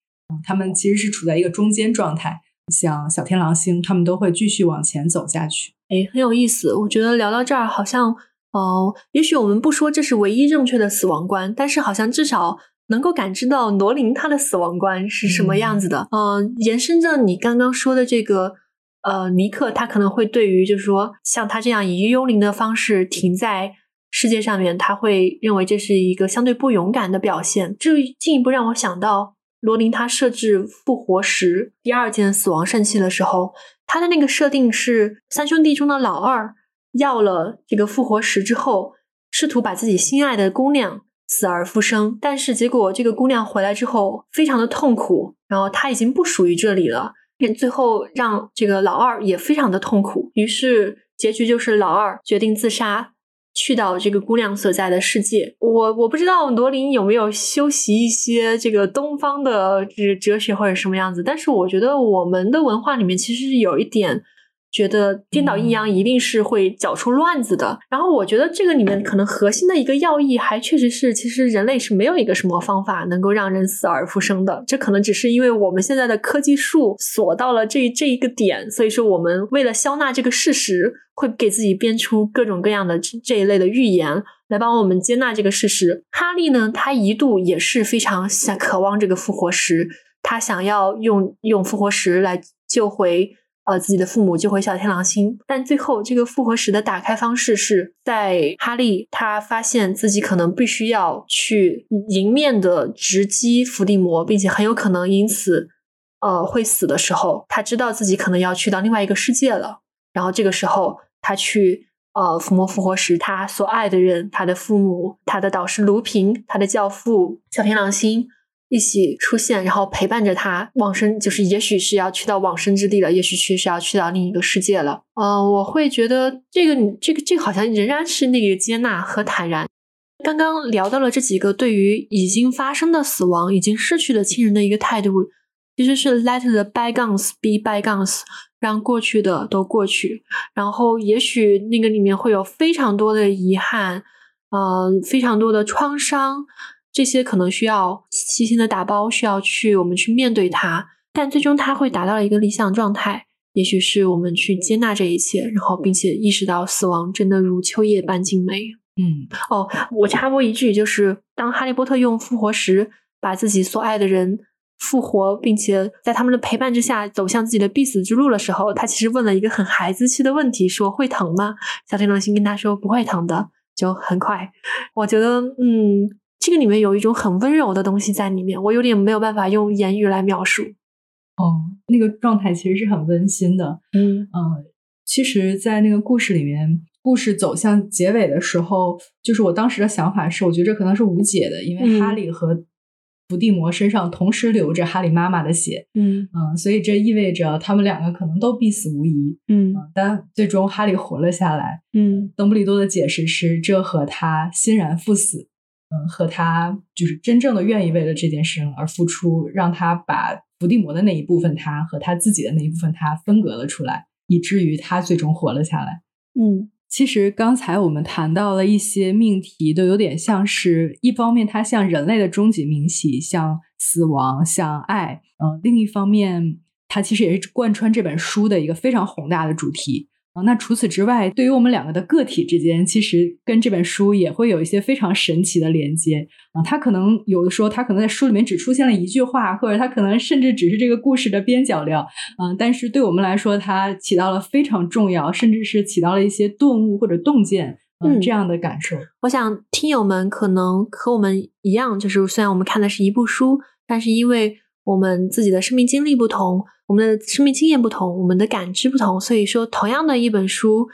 他们其实是处在一个中间状态。”像小天狼星，他们都会继续往前走下去。哎，很有意思。我觉得聊到这儿，好像哦，也许我们不说这是唯一正确的死亡观，但是好像至少能够感知到罗琳他的死亡观是什么样子的。嗯，延伸着你刚刚说的这个，呃，尼克他可能会对于就是说像他这样以幽灵的方式停在世界上面，他会认为这是一个相对不勇敢的表现。这进一步让我想到。罗琳他设置复活石第二件死亡圣器的时候，他的那个设定是三兄弟中的老二要了这个复活石之后，试图把自己心爱的姑娘死而复生，但是结果这个姑娘回来之后非常的痛苦，然后他已经不属于这里了，最后让这个老二也非常的痛苦，于是结局就是老二决定自杀。去到这个姑娘所在的世界，我我不知道罗琳有没有修习一些这个东方的这哲学或者什么样子，但是我觉得我们的文化里面其实有一点。觉得颠倒阴阳一定是会搅出乱子的。然后我觉得这个里面可能核心的一个要义，还确实是，其实人类是没有一个什么方法能够让人死而复生的。这可能只是因为我们现在的科技树锁到了这这一个点，所以说我们为了消纳这个事实，会给自己编出各种各样的这一类的预言，来帮我们接纳这个事实。哈利呢，他一度也是非常想渴望这个复活石，他想要用用复活石来救回。呃，自己的父母救回小天狼星，但最后这个复活石的打开方式是在哈利他发现自己可能必须要去迎面的直击伏地魔，并且很有可能因此呃会死的时候，他知道自己可能要去到另外一个世界了。然后这个时候，他去呃抚摸复活石，他所爱的人，他的父母，他的导师卢平，他的教父小天狼星。一起出现，然后陪伴着他往生，就是也许是要去到往生之地了，也许去是要去到另一个世界了。嗯，我会觉得这个这个这个好像仍然是那个接纳和坦然。刚刚聊到了这几个对于已经发生的死亡、已经逝去的亲人的一个态度，其实是 let the bygones be bygones，让过去的都过去。然后也许那个里面会有非常多的遗憾，嗯，非常多的创伤。这些可能需要细心的打包，需要去我们去面对它，但最终它会达到一个理想状态。也许是我们去接纳这一切，然后并且意识到死亡真的如秋叶般静美。嗯，哦，我插播一句，就是当哈利波特用复活石把自己所爱的人复活，并且在他们的陪伴之下走向自己的必死之路的时候，他其实问了一个很孩子气的问题，说会疼吗？小天狼星跟他说不会疼的，就很快。我觉得，嗯。这个里面有一种很温柔的东西在里面，我有点没有办法用言语来描述。哦，那个状态其实是很温馨的。嗯嗯，其实，在那个故事里面，故事走向结尾的时候，就是我当时的想法是，我觉得这可能是无解的，因为哈利和伏地魔身上同时流着哈利妈妈的血。嗯嗯，所以这意味着他们两个可能都必死无疑。嗯，但最终哈利活了下来。嗯，邓布利多的解释是，这和他欣然赴死。嗯，和他就是真正的愿意为了这件事而付出，让他把伏地魔的那一部分他和他自己的那一部分他分隔了出来，以至于他最终活了下来。嗯，其实刚才我们谈到了一些命题，都有点像是一方面，它像人类的终极命题，像死亡，像爱。嗯，另一方面，它其实也是贯穿这本书的一个非常宏大的主题。啊，那除此之外，对于我们两个的个体之间，其实跟这本书也会有一些非常神奇的连接啊。他可能有的时候，他可能在书里面只出现了一句话，或者他可能甚至只是这个故事的边角料啊。但是对我们来说，它起到了非常重要，甚至是起到了一些顿悟或者洞见嗯这样的感受。我想听友们可能和我们一样，就是虽然我们看的是一部书，但是因为我们自己的生命经历不同。我们的生命经验不同，我们的感知不同，所以说同样的一本书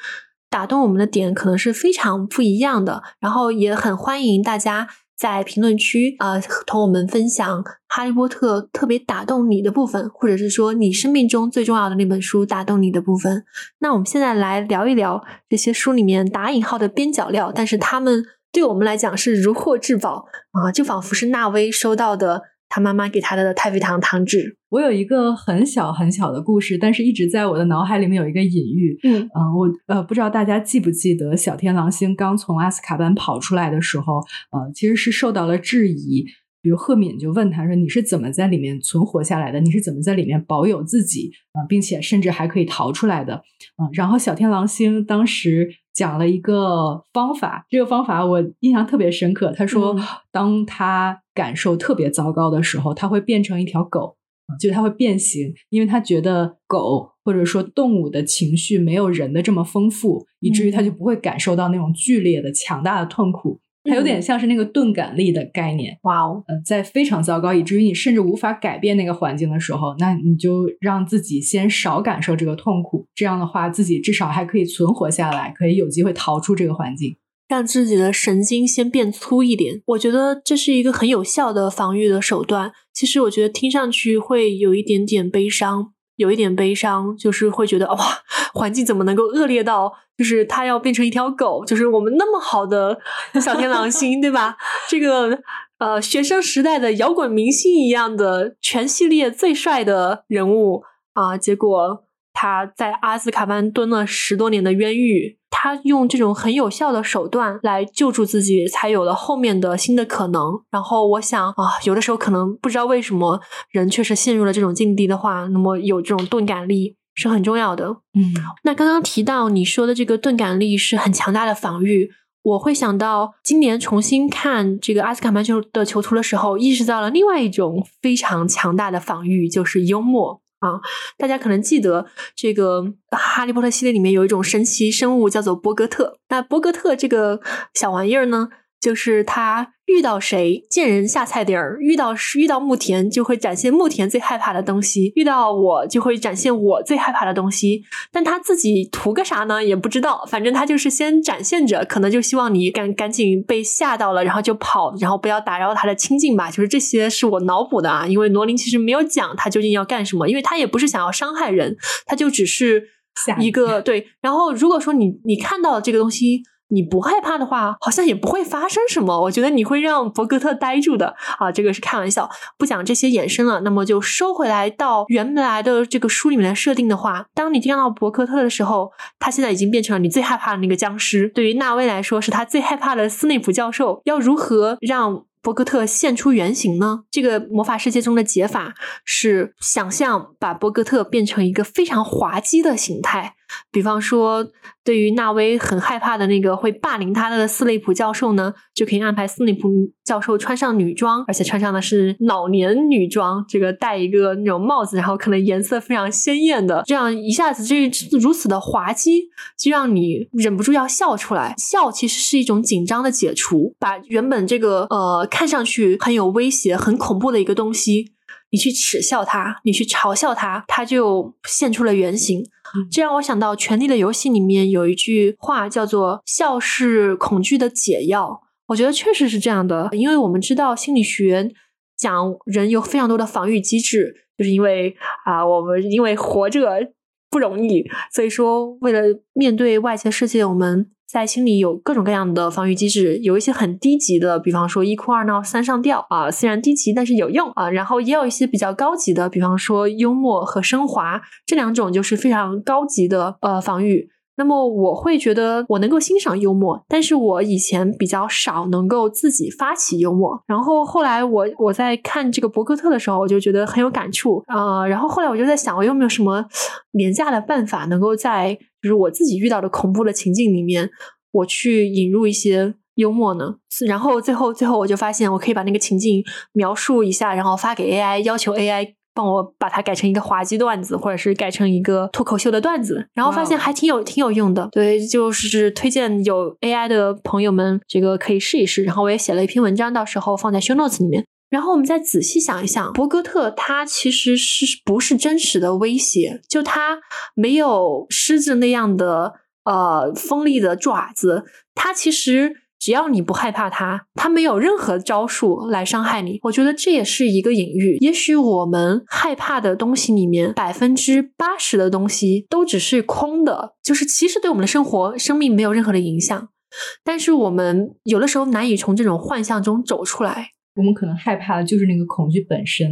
打动我们的点可能是非常不一样的。然后也很欢迎大家在评论区啊，同我们分享《哈利波特》特别打动你的部分，或者是说你生命中最重要的那本书打动你的部分。那我们现在来聊一聊这些书里面打引号的边角料，但是他们对我们来讲是如获至宝啊，就仿佛是纳威收到的。他妈妈给他的太妃糖糖纸。我有一个很小很小的故事，但是一直在我的脑海里面有一个隐喻。嗯，我呃不知道大家记不记得，小天狼星刚从阿斯卡班跑出来的时候，呃，其实是受到了质疑。比如赫敏就问他说：“你是怎么在里面存活下来的？你是怎么在里面保有自己啊，并且甚至还可以逃出来的？”嗯，然后小天狼星当时讲了一个方法，这个方法我印象特别深刻。他说，当他感受特别糟糕的时候，他会变成一条狗，就是他会变形，因为他觉得狗或者说动物的情绪没有人的这么丰富，以至于他就不会感受到那种剧烈的、强大的痛苦。它有点像是那个钝感力的概念，哇哦！呃，在非常糟糕，以至于你甚至无法改变那个环境的时候，那你就让自己先少感受这个痛苦，这样的话，自己至少还可以存活下来，可以有机会逃出这个环境，让自己的神经先变粗一点。我觉得这是一个很有效的防御的手段。其实我觉得听上去会有一点点悲伤。有一点悲伤，就是会觉得哇，环境怎么能够恶劣到，就是他要变成一条狗？就是我们那么好的小天狼星，对吧？这个呃，学生时代的摇滚明星一样的全系列最帅的人物啊，结果他在阿斯卡班蹲了十多年的冤狱。他用这种很有效的手段来救助自己，才有了后面的新的可能。然后我想啊，有的时候可能不知道为什么人确实陷入了这种境地的话，那么有这种钝感力是很重要的。嗯，那刚刚提到你说的这个钝感力是很强大的防御，我会想到今年重新看这个阿斯卡曼球的囚徒的时候，意识到了另外一种非常强大的防御，就是幽默。啊，大家可能记得这个《哈利波特》系列里面有一种神奇生物叫做波哥特。那波哥特这个小玩意儿呢？就是他遇到谁见人下菜碟儿，遇到遇到慕田就会展现慕田最害怕的东西，遇到我就会展现我最害怕的东西。但他自己图个啥呢？也不知道，反正他就是先展现着，可能就希望你赶赶紧被吓到了，然后就跑，然后不要打扰他的清静吧。就是这些是我脑补的啊，因为罗琳其实没有讲他究竟要干什么，因为他也不是想要伤害人，他就只是一 个对。然后如果说你你看到这个东西。你不害怕的话，好像也不会发生什么。我觉得你会让伯格特呆住的啊，这个是开玩笑，不讲这些衍生了。那么就收回来到原来的这个书里面的设定的话，当你见到伯格特的时候，他现在已经变成了你最害怕的那个僵尸。对于纳威来说，是他最害怕的斯内普教授。要如何让？伯格特现出原形呢？这个魔法世界中的解法是想象把伯格特变成一个非常滑稽的形态。比方说，对于纳威很害怕的那个会霸凌他的斯内普教授呢，就可以安排斯内普教授穿上女装，而且穿上的是老年女装，这个戴一个那种帽子，然后可能颜色非常鲜艳的，这样一下子这如此的滑稽，就让你忍不住要笑出来。笑其实是一种紧张的解除，把原本这个呃。看上去很有威胁、很恐怖的一个东西，你去耻笑他，你去嘲笑他，他就现出了原形。这让我想到《权力的游戏》里面有一句话叫做“笑是恐惧的解药”。我觉得确实是这样的，因为我们知道心理学讲人有非常多的防御机制，就是因为啊，我们因为活着不容易，所以说为了面对外界世界，我们。在心里有各种各样的防御机制，有一些很低级的，比方说一哭二闹三上吊啊，虽然低级但是有用啊。然后也有一些比较高级的，比方说幽默和升华，这两种就是非常高级的呃防御。那么我会觉得我能够欣赏幽默，但是我以前比较少能够自己发起幽默。然后后来我我在看这个博格特的时候，我就觉得很有感触啊。然后后来我就在想，我有没有什么廉价的办法，能够在就是我自己遇到的恐怖的情境里面，我去引入一些幽默呢？然后最后最后我就发现，我可以把那个情境描述一下，然后发给 AI，要求 AI。帮我把它改成一个滑稽段子，或者是改成一个脱口秀的段子，然后发现还挺有挺有用的。对，就是推荐有 AI 的朋友们，这个可以试一试。然后我也写了一篇文章，到时候放在 Show Notes 里面。然后我们再仔细想一想，博格特他其实是不是真实的威胁？就他没有狮子那样的呃锋利的爪子，他其实。只要你不害怕他，他没有任何招数来伤害你。我觉得这也是一个隐喻。也许我们害怕的东西里面，百分之八十的东西都只是空的，就是其实对我们的生活、生命没有任何的影响。但是我们有的时候难以从这种幻象中走出来。我们可能害怕的就是那个恐惧本身。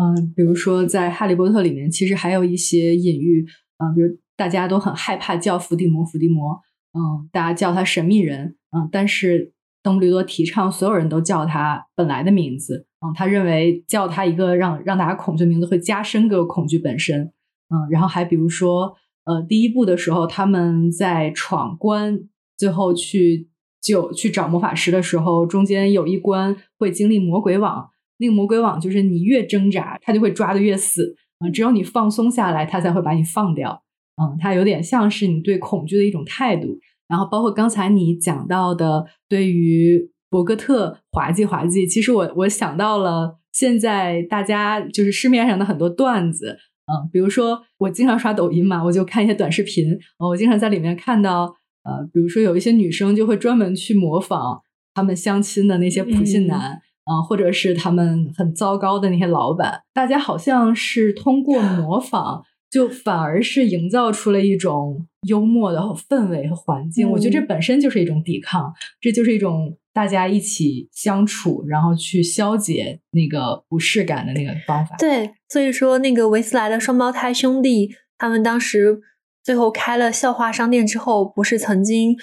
嗯，比如说在《哈利波特》里面，其实还有一些隐喻。嗯，比如大家都很害怕叫伏地魔，伏地魔。嗯，大家叫他神秘人。嗯，但是邓布利多提倡所有人都叫他本来的名字。嗯，他认为叫他一个让让大家恐惧的名字会加深这个恐惧本身。嗯，然后还比如说，呃，第一部的时候他们在闯关，最后去就去找魔法师的时候，中间有一关会经历魔鬼网。那个魔鬼网就是你越挣扎，他就会抓的越死。嗯，只有你放松下来，他才会把你放掉。嗯，它有点像是你对恐惧的一种态度。然后包括刚才你讲到的，对于博格特滑稽滑稽，其实我我想到了现在大家就是市面上的很多段子，嗯，比如说我经常刷抖音嘛，我就看一些短视频，我经常在里面看到，呃，比如说有一些女生就会专门去模仿他们相亲的那些普信男，啊，或者是他们很糟糕的那些老板，大家好像是通过模仿就反而是营造出了一种幽默的氛围和环境。我觉得这本身就是一种抵抗，这就是一种大家一起相处，然后去消解那个不适感的那个方法。对，所以说那个维斯莱的双胞胎兄弟，他们当时。最后开了笑话商店之后，不是曾经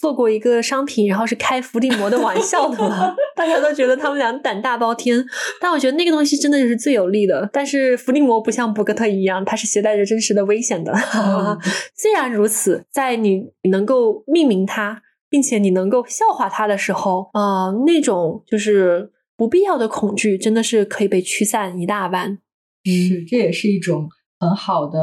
做过一个商品，然后是开伏地魔的玩笑的吗？大家都觉得他们俩胆大包天，但我觉得那个东西真的是最有利的。但是伏地魔不像博格特一样，它是携带着真实的危险的。虽然如此，在你能够命名它，并且你能够笑话它的时候，呃，那种就是不必要的恐惧，真的是可以被驱散一大半。是，这也是一种很好的。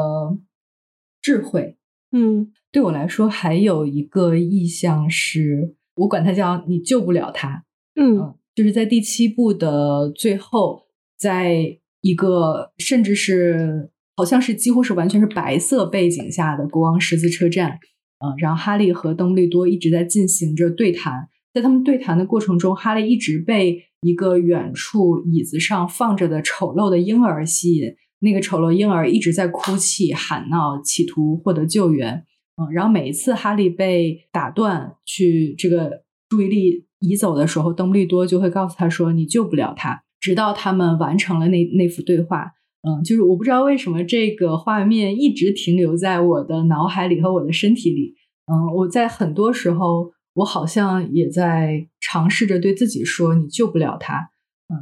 智慧，嗯，对我来说还有一个意象是，我管它叫你救不了他，嗯，就是在第七部的最后，在一个甚至是好像是几乎是完全是白色背景下的国王十字车站，嗯，然后哈利和邓布利多一直在进行着对谈，在他们对谈的过程中，哈利一直被一个远处椅子上放着的丑陋的婴儿吸引。那个丑陋婴儿一直在哭泣、喊闹，企图获得救援。嗯，然后每一次哈利被打断，去这个注意力移走的时候，邓布利多就会告诉他说：“你救不了他。”直到他们完成了那那幅对话。嗯，就是我不知道为什么这个画面一直停留在我的脑海里和我的身体里。嗯，我在很多时候，我好像也在尝试着对自己说：“你救不了他。”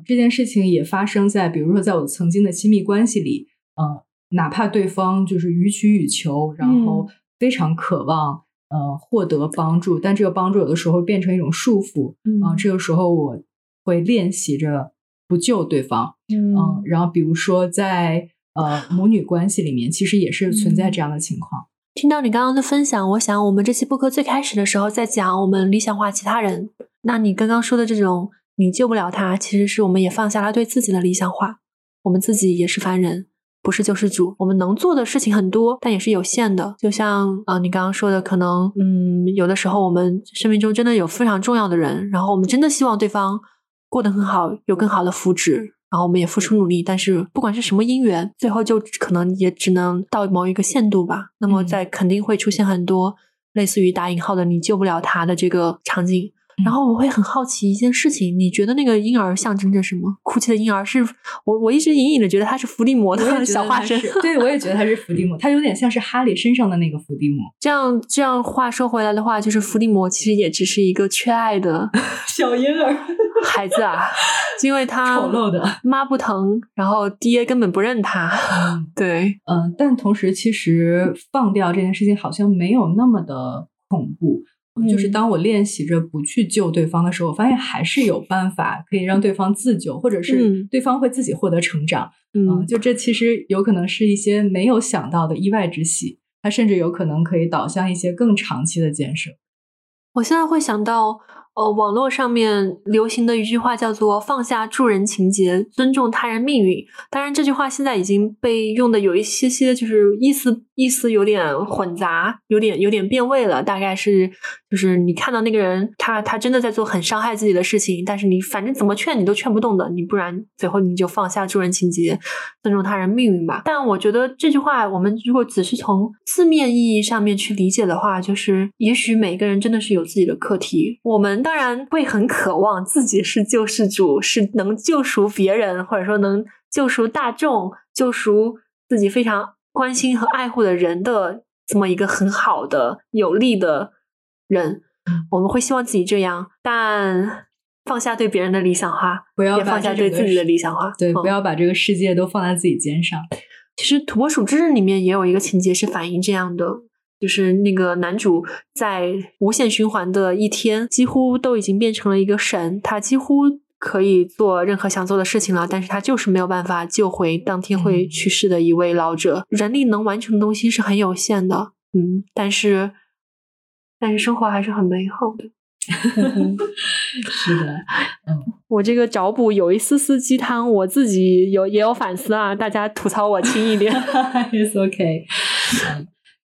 这件事情也发生在，比如说，在我曾经的亲密关系里，嗯，哪怕对方就是予取予求，然后非常渴望，呃，获得帮助，但这个帮助有的时候变成一种束缚，嗯，这个时候我会练习着不救对方，嗯，然后比如说在呃母女关系里面，其实也是存在这样的情况。听到你刚刚的分享，我想我们这期播客最开始的时候在讲我们理想化其他人，那你刚刚说的这种。你救不了他，其实是我们也放下了对自己的理想化。我们自己也是凡人，不是救世主。我们能做的事情很多，但也是有限的。就像啊，你刚刚说的，可能嗯，有的时候我们生命中真的有非常重要的人，然后我们真的希望对方过得很好，有更好的福祉，然后我们也付出努力。但是不管是什么因缘，最后就可能也只能到某一个限度吧。那么在肯定会出现很多类似于打引号的“你救不了他”的这个场景。然后我会很好奇一件事情，你觉得那个婴儿象征着什么？哭泣的婴儿是我，我一直隐隐的觉得他是伏地魔的小化身。对，我也觉得他是伏地魔，他有点像是哈利身上的那个伏地魔。这样这样话说回来的话，就是伏地魔其实也只是一个缺爱的 小婴儿孩子啊，因为他丑陋的妈不疼，然后爹根本不认他。对，嗯，但同时其实放掉这件事情好像没有那么的恐怖。就是当我练习着不去救对方的时候，我发现还是有办法可以让对方自救，或者是对方会自己获得成长。嗯，就这其实有可能是一些没有想到的意外之喜，它甚至有可能可以导向一些更长期的建设。我现在会想到。呃，网络上面流行的一句话叫做“放下助人情节，尊重他人命运”。当然，这句话现在已经被用的有一些些，就是意思意思有点混杂，有点有点变味了。大概是，就是你看到那个人，他他真的在做很伤害自己的事情，但是你反正怎么劝你都劝不动的，你不然最后你就放下助人情节，尊重他人命运吧。但我觉得这句话，我们如果只是从字面意义上面去理解的话，就是也许每个人真的是有自己的课题，我们。当然会很渴望自己是救世主，是能救赎别人，或者说能救赎大众、救赎自己非常关心和爱护的人的这么一个很好的、有力的人。我们会希望自己这样，但放下对别人的理想化，不要放下对自己的理想化。对，不要把这个世界都放在自己肩上。其实《土拨鼠之日》里面也有一个情节是反映这样的。就是那个男主在无限循环的一天，几乎都已经变成了一个神，他几乎可以做任何想做的事情了，但是他就是没有办法救回当天会去世的一位老者。人力能完成的东西是很有限的，嗯，但是但是生活还是很美好的。是的，嗯，我这个找补有一丝丝鸡汤，我自己有也有反思啊，大家吐槽我轻一点，It's OK。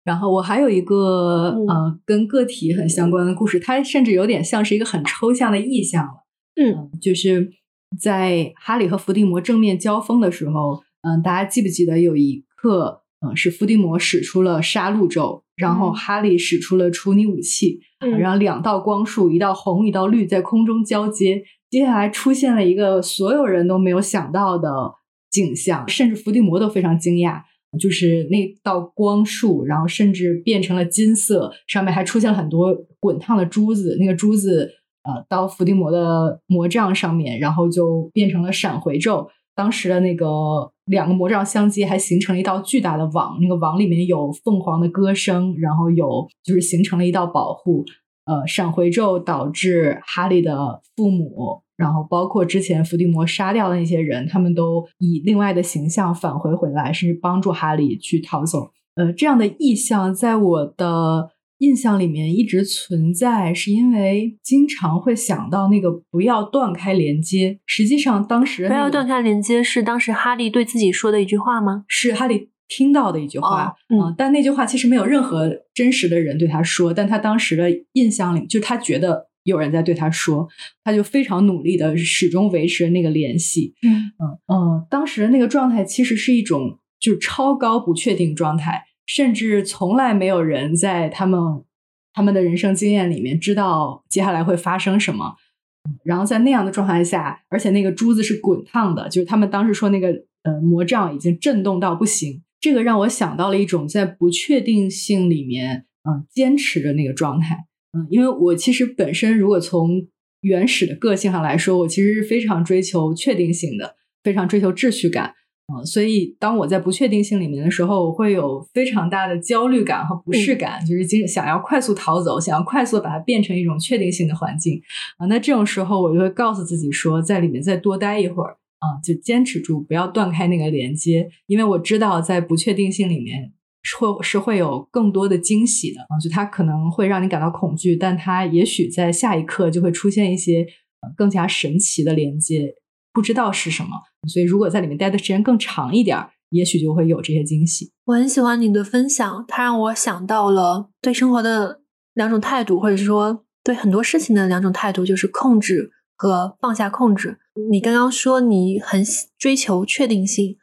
然后我还有一个呃跟个体很相关的故事，它甚至有点像是一个很抽象的意象了。嗯，就是在哈利和伏地魔正面交锋的时候，嗯，大家记不记得有一刻，嗯，是伏地魔使出了杀戮咒，然后哈利使出了处女武器，然后两道光束，一道红，一道绿，在空中交接。接下来出现了一个所有人都没有想到的景象，甚至伏地魔都非常惊讶，就是那道光束，然后甚至变成了金色，上面还出现了很多滚烫的珠子，那个珠子呃到伏地魔的魔杖上面，然后就变成了闪回咒。当时的那个两个魔杖相接，还形成了一道巨大的网。那个网里面有凤凰的歌声，然后有就是形成了一道保护。呃，闪回咒导致哈利的父母，然后包括之前伏地魔杀掉的那些人，他们都以另外的形象返回回来，甚至帮助哈利去逃走。呃，这样的意象在我的。印象里面一直存在，是因为经常会想到那个不要断开连接。实际上，当时不要断开连接是当时哈利对自己说的一句话吗？是哈利听到的一句话。嗯，但那句话其实没有任何真实的人对他说，但他当时的印象里，就他觉得有人在对他说，他就非常努力的始终维持那个联系。嗯嗯嗯，当时的那个状态其实是一种就是超高不确定状态。甚至从来没有人在他们他们的人生经验里面知道接下来会发生什么。然后在那样的状态下，而且那个珠子是滚烫的，就是他们当时说那个呃魔杖已经震动到不行。这个让我想到了一种在不确定性里面嗯坚持的那个状态。嗯，因为我其实本身如果从原始的个性上来说，我其实是非常追求确定性的，非常追求秩序感。嗯，所以当我在不确定性里面的时候，我会有非常大的焦虑感和不适感，就是经想要快速逃走，想要快速把它变成一种确定性的环境啊。那这种时候，我就会告诉自己说，在里面再多待一会儿啊，就坚持住，不要断开那个连接，因为我知道在不确定性里面会是会有更多的惊喜的啊。就它可能会让你感到恐惧，但它也许在下一刻就会出现一些更加神奇的连接。不知道是什么，所以如果在里面待的时间更长一点，也许就会有这些惊喜。我很喜欢你的分享，它让我想到了对生活的两种态度，或者是说对很多事情的两种态度，就是控制和放下控制。你刚刚说你很追求确定性，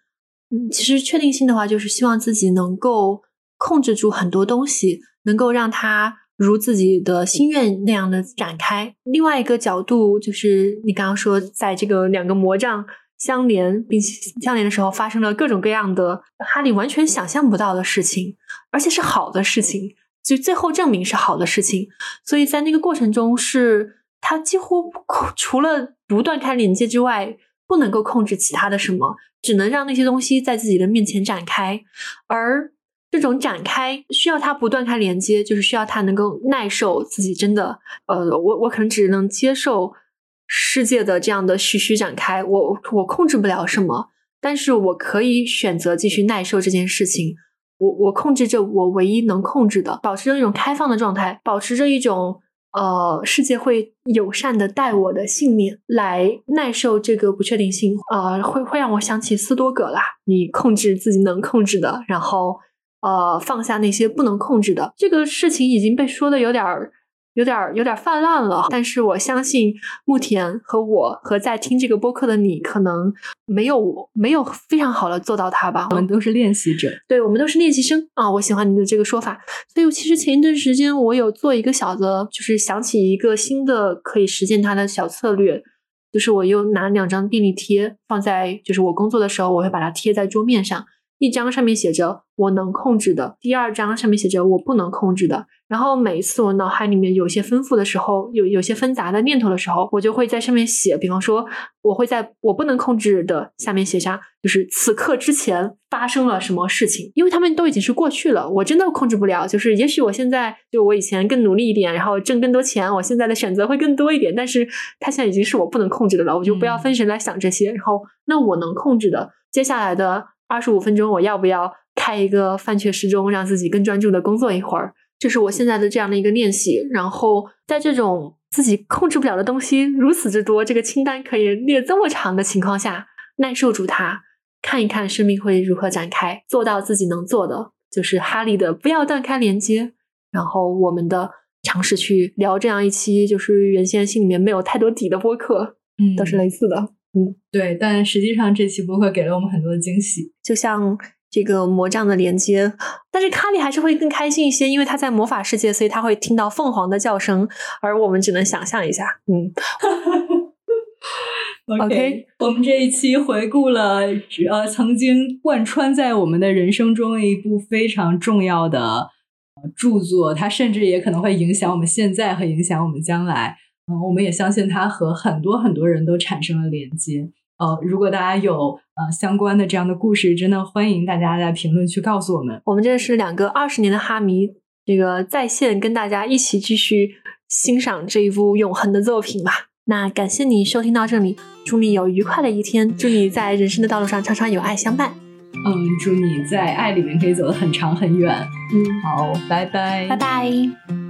嗯，其实确定性的话，就是希望自己能够控制住很多东西，能够让它。如自己的心愿那样的展开。另外一个角度就是你刚刚说，在这个两个魔杖相连并且相连的时候，发生了各种各样的哈利完全想象不到的事情，而且是好的事情，就最后证明是好的事情。所以在那个过程中，是他几乎除了不断开连接之外，不能够控制其他的什么，只能让那些东西在自己的面前展开，而。这种展开需要他不断开连接，就是需要他能够耐受自己真的，呃，我我可能只能接受世界的这样的徐徐展开，我我控制不了什么，但是我可以选择继续耐受这件事情。我我控制着我唯一能控制的，保持着一种开放的状态，保持着一种呃世界会友善的待我的信念，来耐受这个不确定性。呃，会会让我想起斯多葛啦，你控制自己能控制的，然后。呃，放下那些不能控制的，这个事情已经被说的有点儿、有点儿、有点泛滥了。但是我相信木田和我和在听这个播客的你，可能没有没有非常好的做到它吧。我们都是练习者，对我们都是练习生啊。我喜欢你的这个说法。所以其实前一段时间我有做一个小的，就是想起一个新的可以实践它的小策略，就是我又拿两张便利贴放在，就是我工作的时候，我会把它贴在桌面上。一张上面写着我能控制的，第二张上面写着我不能控制的。然后每一次我脑海里面有些丰富的时候，有有些纷杂的念头的时候，我就会在上面写。比方说，我会在我不能控制的下面写下，就是此刻之前发生了什么事情，因为他们都已经是过去了，我真的控制不了。就是也许我现在就我以前更努力一点，然后挣更多钱，我现在的选择会更多一点。但是它现在已经是我不能控制的了，我就不要分神来想这些。然后那我能控制的，接下来的。二十五分钟，我要不要开一个饭雀时钟，让自己更专注的工作一会儿？这是我现在的这样的一个练习。然后，在这种自己控制不了的东西如此之多，这个清单可以列这么长的情况下，耐受住它，看一看生命会如何展开，做到自己能做的，就是哈利的不要断开连接。然后，我们的尝试去聊这样一期，就是原先心里面没有太多底的播客，嗯，都是类似的。嗯，对，但实际上这期播客给了我们很多的惊喜，就像这个魔杖的连接，但是卡里还是会更开心一些，因为他在魔法世界，所以他会听到凤凰的叫声，而我们只能想象一下。嗯。OK，我们这一期回顾了呃曾经贯穿在我们的人生中一部非常重要的著作，它甚至也可能会影响我们现在和影响我们将来。嗯，我们也相信它和很多很多人都产生了连接。呃，如果大家有呃相关的这样的故事，真的欢迎大家在评论区告诉我们。我们这是两个二十年的哈迷，这个在线跟大家一起继续欣赏这一部永恒的作品吧。那感谢你收听到这里，祝你有愉快的一天，祝你在人生的道路上常常有爱相伴。嗯，祝你在爱里面可以走得很长很远。嗯，好，拜拜，拜拜。